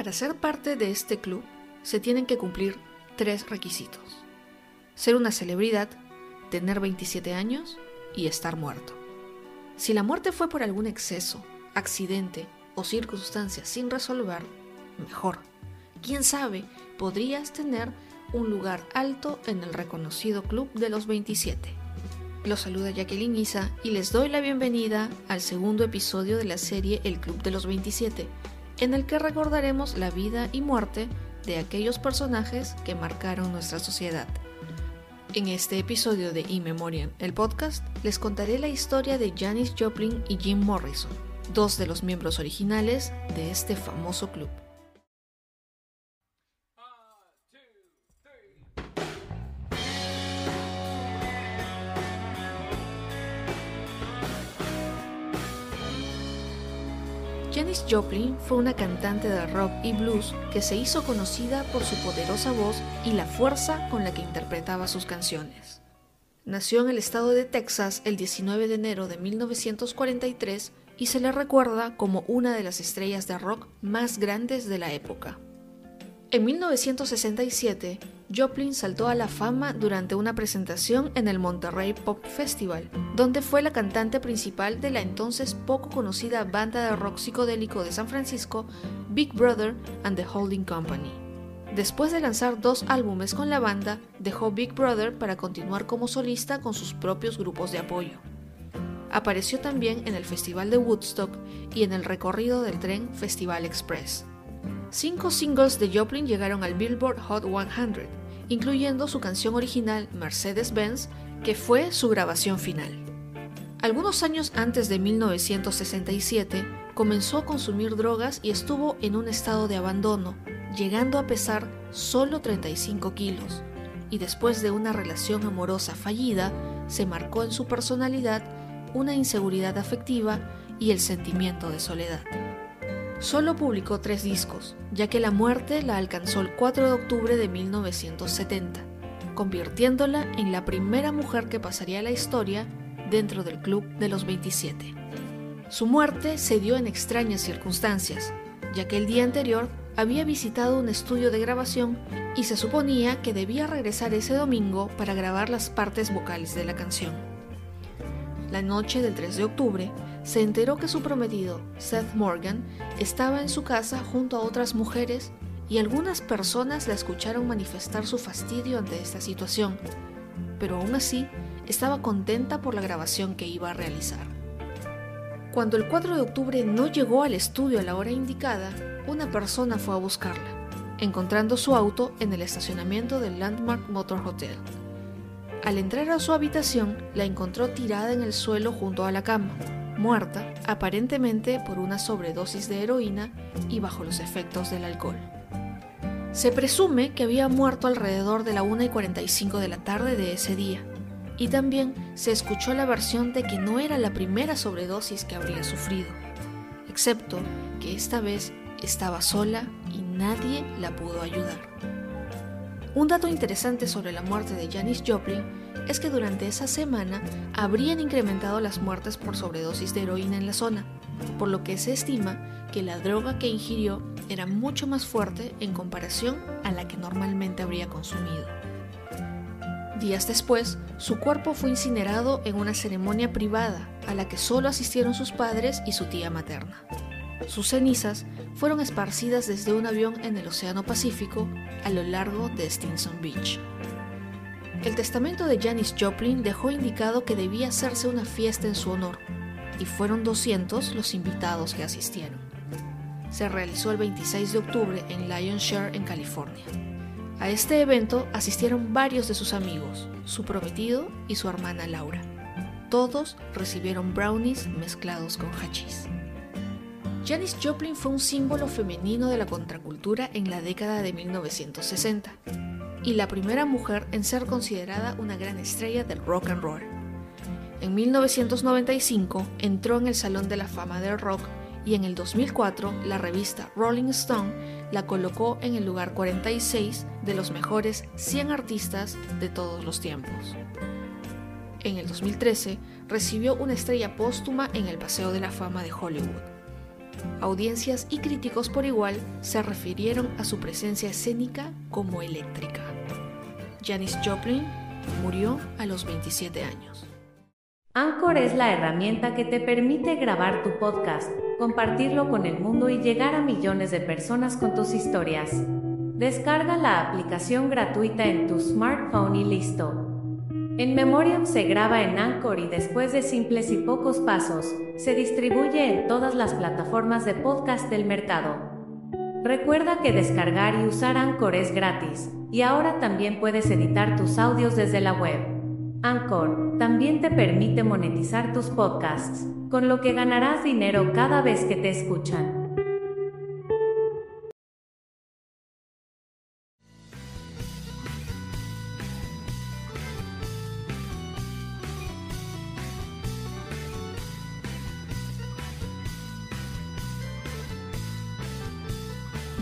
Para ser parte de este club se tienen que cumplir tres requisitos. Ser una celebridad, tener 27 años y estar muerto. Si la muerte fue por algún exceso, accidente o circunstancia sin resolver, mejor. Quién sabe, podrías tener un lugar alto en el reconocido Club de los 27. Los saluda Jacqueline Isa y les doy la bienvenida al segundo episodio de la serie El Club de los 27 en el que recordaremos la vida y muerte de aquellos personajes que marcaron nuestra sociedad. En este episodio de In Memoriam, el podcast, les contaré la historia de Janis Joplin y Jim Morrison, dos de los miembros originales de este famoso club. Janis Joplin fue una cantante de rock y blues que se hizo conocida por su poderosa voz y la fuerza con la que interpretaba sus canciones. Nació en el estado de Texas el 19 de enero de 1943 y se le recuerda como una de las estrellas de rock más grandes de la época. En 1967, Joplin saltó a la fama durante una presentación en el Monterrey Pop Festival, donde fue la cantante principal de la entonces poco conocida banda de rock psicodélico de San Francisco, Big Brother and the Holding Company. Después de lanzar dos álbumes con la banda, dejó Big Brother para continuar como solista con sus propios grupos de apoyo. Apareció también en el Festival de Woodstock y en el recorrido del tren Festival Express. Cinco singles de Joplin llegaron al Billboard Hot 100, incluyendo su canción original Mercedes-Benz, que fue su grabación final. Algunos años antes de 1967, comenzó a consumir drogas y estuvo en un estado de abandono, llegando a pesar solo 35 kilos, y después de una relación amorosa fallida, se marcó en su personalidad una inseguridad afectiva y el sentimiento de soledad. Solo publicó tres discos, ya que la muerte la alcanzó el 4 de octubre de 1970, convirtiéndola en la primera mujer que pasaría la historia dentro del Club de los 27. Su muerte se dio en extrañas circunstancias, ya que el día anterior había visitado un estudio de grabación y se suponía que debía regresar ese domingo para grabar las partes vocales de la canción. La noche del 3 de octubre, se enteró que su prometido, Seth Morgan, estaba en su casa junto a otras mujeres y algunas personas la escucharon manifestar su fastidio ante esta situación, pero aún así estaba contenta por la grabación que iba a realizar. Cuando el 4 de octubre no llegó al estudio a la hora indicada, una persona fue a buscarla, encontrando su auto en el estacionamiento del Landmark Motor Hotel. Al entrar a su habitación, la encontró tirada en el suelo junto a la cama, muerta aparentemente por una sobredosis de heroína y bajo los efectos del alcohol. Se presume que había muerto alrededor de la 1 y 45 de la tarde de ese día, y también se escuchó la versión de que no era la primera sobredosis que habría sufrido, excepto que esta vez estaba sola y nadie la pudo ayudar. Un dato interesante sobre la muerte de Janis Joplin es que durante esa semana habrían incrementado las muertes por sobredosis de heroína en la zona, por lo que se estima que la droga que ingirió era mucho más fuerte en comparación a la que normalmente habría consumido. Días después, su cuerpo fue incinerado en una ceremonia privada a la que solo asistieron sus padres y su tía materna. Sus cenizas fueron esparcidas desde un avión en el Océano Pacífico a lo largo de Stinson Beach. El testamento de Janis Joplin dejó indicado que debía hacerse una fiesta en su honor, y fueron 200 los invitados que asistieron. Se realizó el 26 de octubre en Lionshire, en California. A este evento asistieron varios de sus amigos, su prometido y su hermana Laura. Todos recibieron brownies mezclados con hachís. Janis Joplin fue un símbolo femenino de la contracultura en la década de 1960 y la primera mujer en ser considerada una gran estrella del rock and roll. En 1995 entró en el Salón de la Fama del Rock y en el 2004 la revista Rolling Stone la colocó en el lugar 46 de los mejores 100 artistas de todos los tiempos. En el 2013 recibió una estrella póstuma en el Paseo de la Fama de Hollywood. Audiencias y críticos por igual se refirieron a su presencia escénica como eléctrica. Janis Joplin murió a los 27 años. Anchor es la herramienta que te permite grabar tu podcast, compartirlo con el mundo y llegar a millones de personas con tus historias. Descarga la aplicación gratuita en tu smartphone y listo. En Memoriam se graba en Anchor y después de simples y pocos pasos, se distribuye en todas las plataformas de podcast del mercado. Recuerda que descargar y usar Anchor es gratis, y ahora también puedes editar tus audios desde la web. Anchor también te permite monetizar tus podcasts, con lo que ganarás dinero cada vez que te escuchan.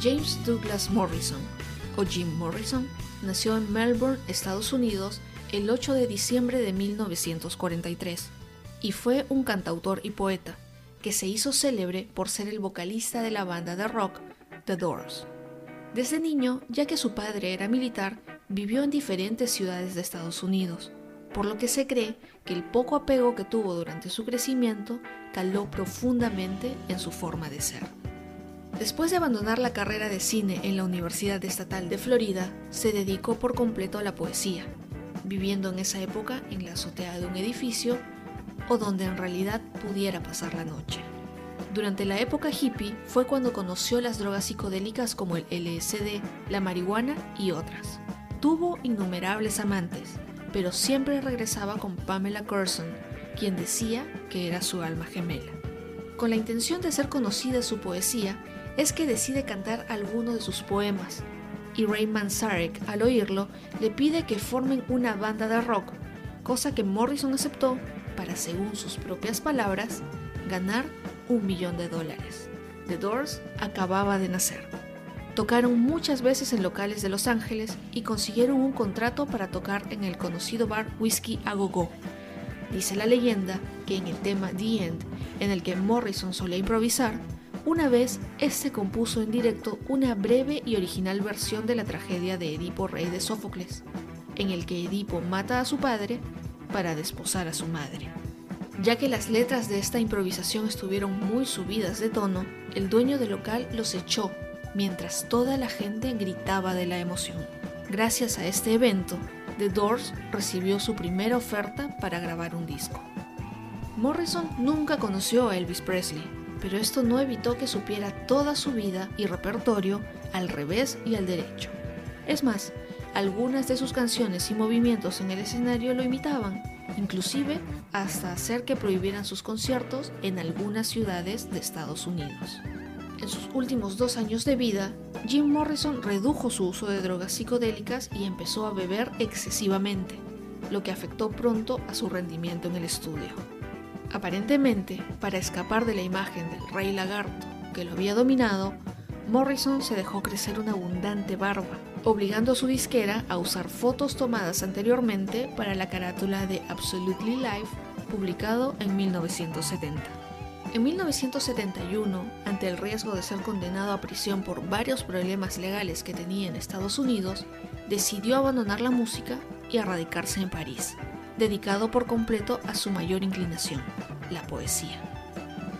James Douglas Morrison, o Jim Morrison, nació en Melbourne, Estados Unidos, el 8 de diciembre de 1943 y fue un cantautor y poeta que se hizo célebre por ser el vocalista de la banda de rock The Doors. Desde niño, ya que su padre era militar, vivió en diferentes ciudades de Estados Unidos, por lo que se cree que el poco apego que tuvo durante su crecimiento caló profundamente en su forma de ser. Después de abandonar la carrera de cine en la Universidad Estatal de Florida, se dedicó por completo a la poesía, viviendo en esa época en la azotea de un edificio o donde en realidad pudiera pasar la noche. Durante la época hippie fue cuando conoció las drogas psicodélicas como el LSD, la marihuana y otras. Tuvo innumerables amantes, pero siempre regresaba con Pamela Curson, quien decía que era su alma gemela. Con la intención de ser conocida su poesía, es que decide cantar alguno de sus poemas, y Ray Manzarek, al oírlo, le pide que formen una banda de rock, cosa que Morrison aceptó para, según sus propias palabras, ganar un millón de dólares. The Doors acababa de nacer. Tocaron muchas veces en locales de Los Ángeles y consiguieron un contrato para tocar en el conocido bar Whiskey a Go. Dice la leyenda que en el tema The End, en el que Morrison solía improvisar, una vez, este compuso en directo una breve y original versión de la tragedia de Edipo rey de Sófocles, en el que Edipo mata a su padre para desposar a su madre. Ya que las letras de esta improvisación estuvieron muy subidas de tono, el dueño del local los echó, mientras toda la gente gritaba de la emoción. Gracias a este evento, The Doors recibió su primera oferta para grabar un disco. Morrison nunca conoció a Elvis Presley, pero esto no evitó que supiera toda su vida y repertorio al revés y al derecho. Es más, algunas de sus canciones y movimientos en el escenario lo imitaban, inclusive hasta hacer que prohibieran sus conciertos en algunas ciudades de Estados Unidos. En sus últimos dos años de vida, Jim Morrison redujo su uso de drogas psicodélicas y empezó a beber excesivamente, lo que afectó pronto a su rendimiento en el estudio. Aparentemente, para escapar de la imagen del rey lagarto que lo había dominado, Morrison se dejó crecer una abundante barba, obligando a su disquera a usar fotos tomadas anteriormente para la carátula de Absolutely Life, publicado en 1970. En 1971, ante el riesgo de ser condenado a prisión por varios problemas legales que tenía en Estados Unidos, decidió abandonar la música y a radicarse en París, dedicado por completo a su mayor inclinación, la poesía.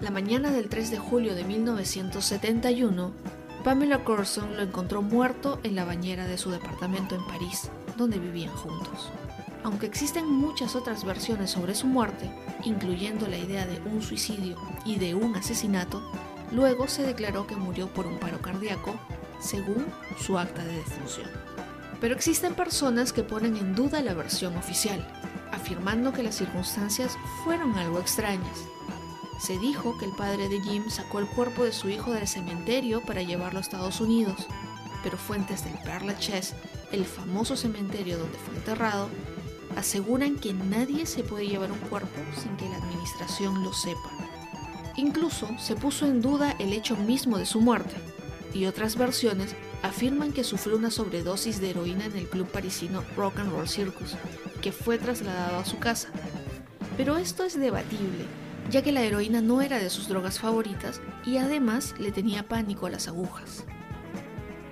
La mañana del 3 de julio de 1971, Pamela Corson lo encontró muerto en la bañera de su departamento en París, donde vivían juntos. Aunque existen muchas otras versiones sobre su muerte, incluyendo la idea de un suicidio y de un asesinato, luego se declaró que murió por un paro cardíaco, según su acta de defunción. Pero existen personas que ponen en duda la versión oficial, afirmando que las circunstancias fueron algo extrañas. Se dijo que el padre de Jim sacó el cuerpo de su hijo del cementerio para llevarlo a Estados Unidos, pero fuentes del Père Lachaise, el famoso cementerio donde fue enterrado, aseguran que nadie se puede llevar un cuerpo sin que la administración lo sepa. Incluso se puso en duda el hecho mismo de su muerte, y otras versiones afirman que sufrió una sobredosis de heroína en el club parisino Rock and Roll Circus, que fue trasladado a su casa. Pero esto es debatible, ya que la heroína no era de sus drogas favoritas y además le tenía pánico a las agujas.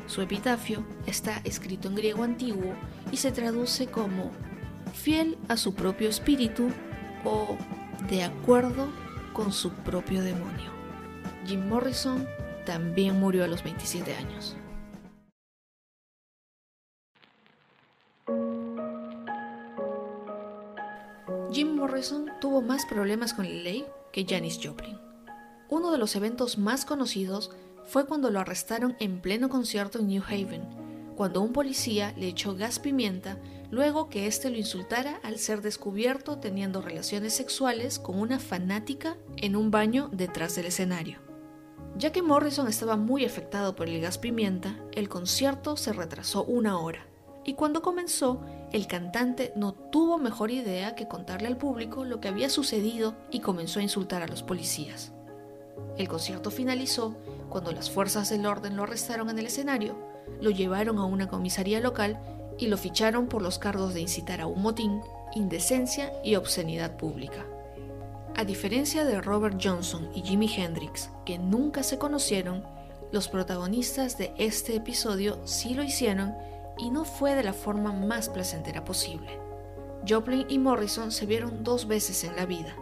Su epitafio está escrito en griego antiguo y se traduce como fiel a su propio espíritu o de acuerdo con su propio demonio. Jim Morrison también murió a los 27 años. Jim Morrison tuvo más problemas con la ley que Janis Joplin. Uno de los eventos más conocidos fue cuando lo arrestaron en pleno concierto en New Haven, cuando un policía le echó gas pimienta luego que éste lo insultara al ser descubierto teniendo relaciones sexuales con una fanática en un baño detrás del escenario. Ya que Morrison estaba muy afectado por el gas pimienta, el concierto se retrasó una hora, y cuando comenzó, el cantante no tuvo mejor idea que contarle al público lo que había sucedido y comenzó a insultar a los policías. El concierto finalizó cuando las fuerzas del orden lo arrestaron en el escenario, lo llevaron a una comisaría local y lo ficharon por los cargos de incitar a un motín, indecencia y obscenidad pública. A diferencia de Robert Johnson y Jimi Hendrix, que nunca se conocieron, los protagonistas de este episodio sí lo hicieron y no fue de la forma más placentera posible. Joplin y Morrison se vieron dos veces en la vida.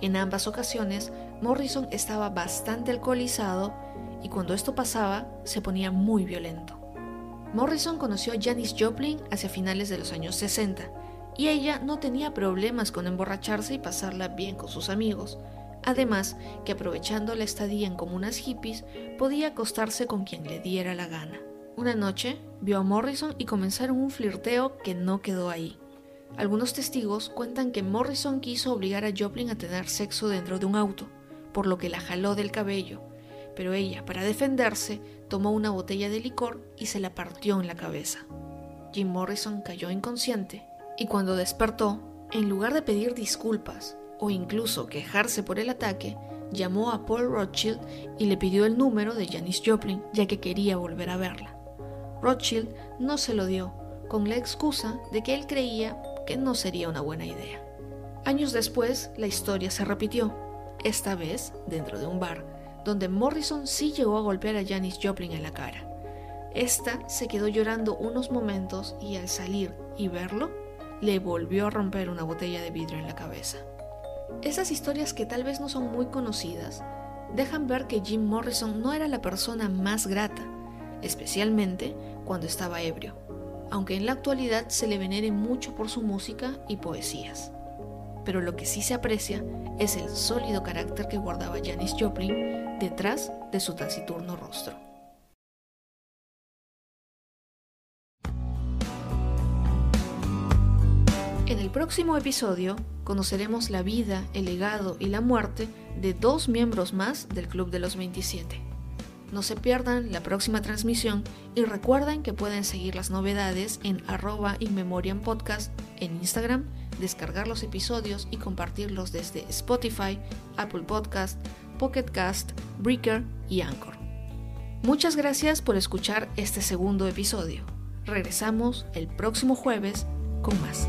En ambas ocasiones, Morrison estaba bastante alcoholizado y cuando esto pasaba se ponía muy violento. Morrison conoció a Janis Joplin hacia finales de los años 60 y ella no tenía problemas con emborracharse y pasarla bien con sus amigos. Además, que aprovechando la estadía en comunas hippies, podía acostarse con quien le diera la gana. Una noche vio a Morrison y comenzaron un flirteo que no quedó ahí. Algunos testigos cuentan que Morrison quiso obligar a Joplin a tener sexo dentro de un auto, por lo que la jaló del cabello, pero ella, para defenderse, tomó una botella de licor y se la partió en la cabeza. Jim Morrison cayó inconsciente y cuando despertó, en lugar de pedir disculpas o incluso quejarse por el ataque, llamó a Paul Rothschild y le pidió el número de Janis Joplin, ya que quería volver a verla. Rothschild no se lo dio, con la excusa de que él creía que no sería una buena idea. Años después, la historia se repitió, esta vez dentro de un bar, donde Morrison sí llegó a golpear a Janis Joplin en la cara. Esta se quedó llorando unos momentos y al salir y verlo, le volvió a romper una botella de vidrio en la cabeza. Esas historias que tal vez no son muy conocidas dejan ver que Jim Morrison no era la persona más grata, especialmente cuando estaba ebrio, aunque en la actualidad se le venere mucho por su música y poesías. Pero lo que sí se aprecia es el sólido carácter que guardaba Janis Joplin detrás de su taciturno rostro. En el próximo episodio conoceremos la vida, el legado y la muerte de dos miembros más del Club de los 27. No se pierdan la próxima transmisión y recuerden que pueden seguir las novedades en arroba Podcast en Instagram, descargar los episodios y compartirlos desde Spotify, Apple Podcast, Pocket Cast, Breaker y Anchor. Muchas gracias por escuchar este segundo episodio. Regresamos el próximo jueves con más.